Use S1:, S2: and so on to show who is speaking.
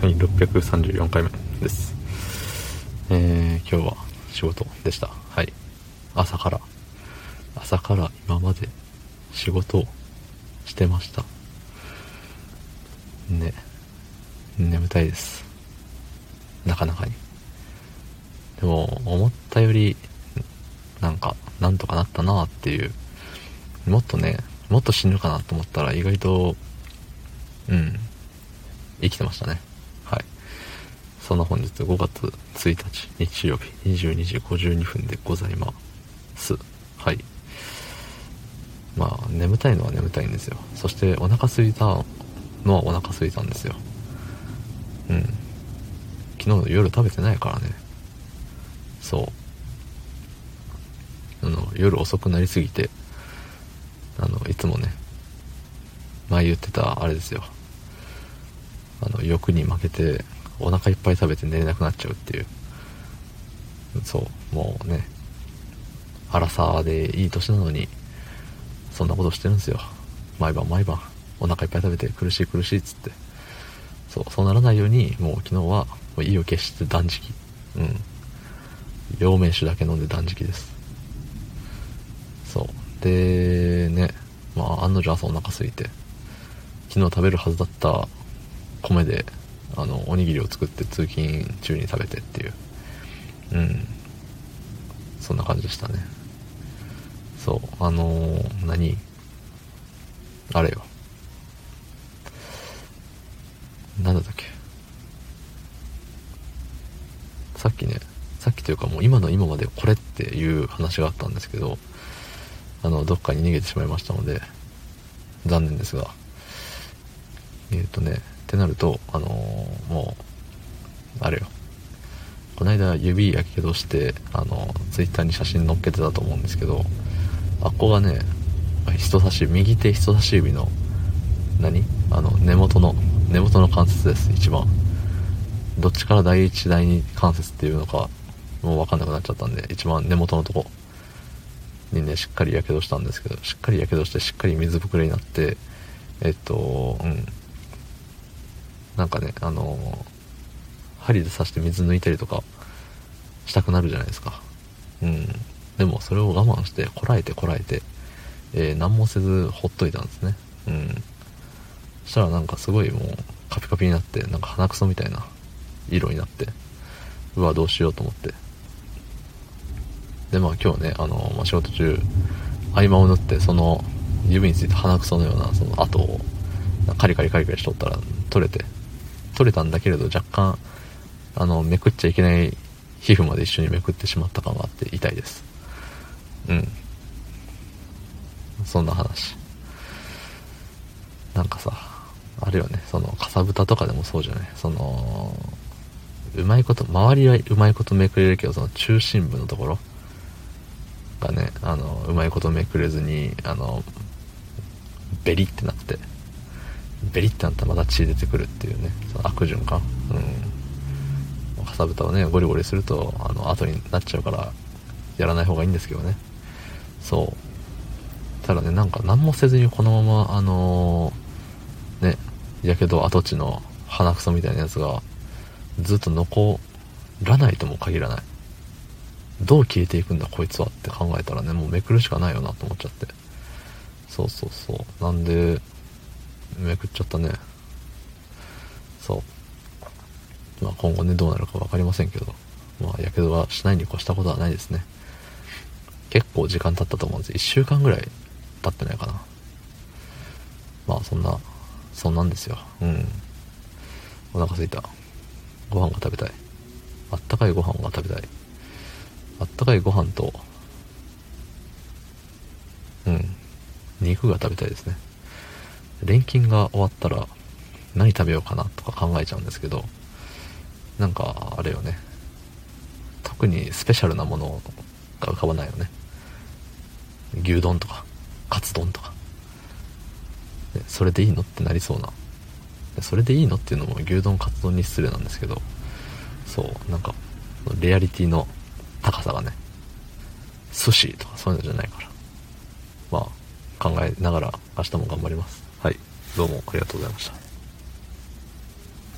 S1: はい634回目です。えー、今日は仕事でした。はい。朝から。朝から今まで仕事をしてました。ね。眠たいです。なかなかに。でも思ったよりなんかなんとかなったなっていう。もっとねもっと死ぬかなと思ったら意外とうん。生きてましたね。そんな本日5月1日日曜日22時52分でございます。はい。まあ眠たいのは眠たいんですよ。そしてお腹空いたのはお腹空いたんですよ。うん。昨日の夜食べてないからね。そう。あの夜遅くなりすぎてあのいつもね前言ってたあれですよ。あの欲に負けてお腹いっぱい食べて寝れなくなっちゃうっていう。そうもうね。荒さでいい年なのにそんなことしてるんですよ。毎晩毎晩。お腹いっぱい食べて苦しい苦しいっつって。そうそうならないようにもう昨日はもう意を決して断食。うん。両面酒だけ飲んで断食です。そう。でね。まあ案の定朝お腹空いて。昨日食べるはずだった米であのおにぎりを作って通勤中に食べてっていう。うん。そんな感じでしたね。そう。あのー、何？あれよ。なんだったっけ？さっきねさっきというかもう今の今までこれっていう話があったんですけどあのどっかに逃げてしまいましたので残念ですが。えっ、ー、とねってなるとあのー、もうあれよ。この間指やけどしてあのツイッターに写真載っけてたと思うんですけどあっこがね人差し右手人差し指の何？あの根元の根元の関節です一番。どっちから第一第二関節っていうのかもう分かんなくなっちゃったんで一番根元のとこ。にねしっかりやけどしたんですけどしっかりやけどしてしっかり水ぶくれになってえっとうん。なんかねあの針で刺して水抜いたりとかしたくなるじゃないですか。うん。でもそれを我慢してこらえてこらえて、えー、何もせずほっといたんですね。うん。そしたらなんかすごいもうカピカピになってなんか鼻くそみたいな色になってうわどうしようと思って。でまあ今日ねあの、まあ、仕事中合間を縫ってその指について鼻くそのようなその跡をカリカリカリカリしとったら取れて取れたんだけれど若干あのめくっちゃいけない皮膚まで一緒にめくってしまった感があって痛いです。うん。そんな話。なんかさあるよね。そのかさぶたとかでもそうじゃない。そのうまいこと周りはうまいことめくれるけどその中心部のところがねあのうまいことめくれずにあのベリってなって。ベリってなったらまた血出てくるっていうねその悪循環。うん。かさぶたをねゴリゴリするとあの後になっちゃうからやらない方がいいんですけどね。そう。ただねなんか何もせずにこのままあのー、ねやけど跡地の鼻くそみたいなやつがずっと残らないとも限らない。どう消えていくんだこいつはって考えたらねもうめくるしかないよなと思っちゃって。そうそうそう。なんでめくっちゃったね。そう。まあ今後ねどうなるか分かりませんけど。まあやけどはしないに越したことはないですね。結構時間経ったと思うんです。1週間ぐらい経ってないかな。まあそんなそんなんですよ。うん。お腹すいた。ご飯が食べたい。あったかいご飯が食べたい。あったかいご飯とうん。肉が食べたいですね。錬金が終わったら何食べようかなとか考えちゃうんですけどなんかあれよね。特にスペシャルなものが浮かばないよね。牛丼とかカツ丼とか。それでいいのってなりそうな。それでいいのっていうのも牛丼カツ丼に失礼なんですけどそうなんかレアリティの高さがね寿司とかそういうのじゃないから。まあ考えながら明日も頑張ります。どうもありがとうございました。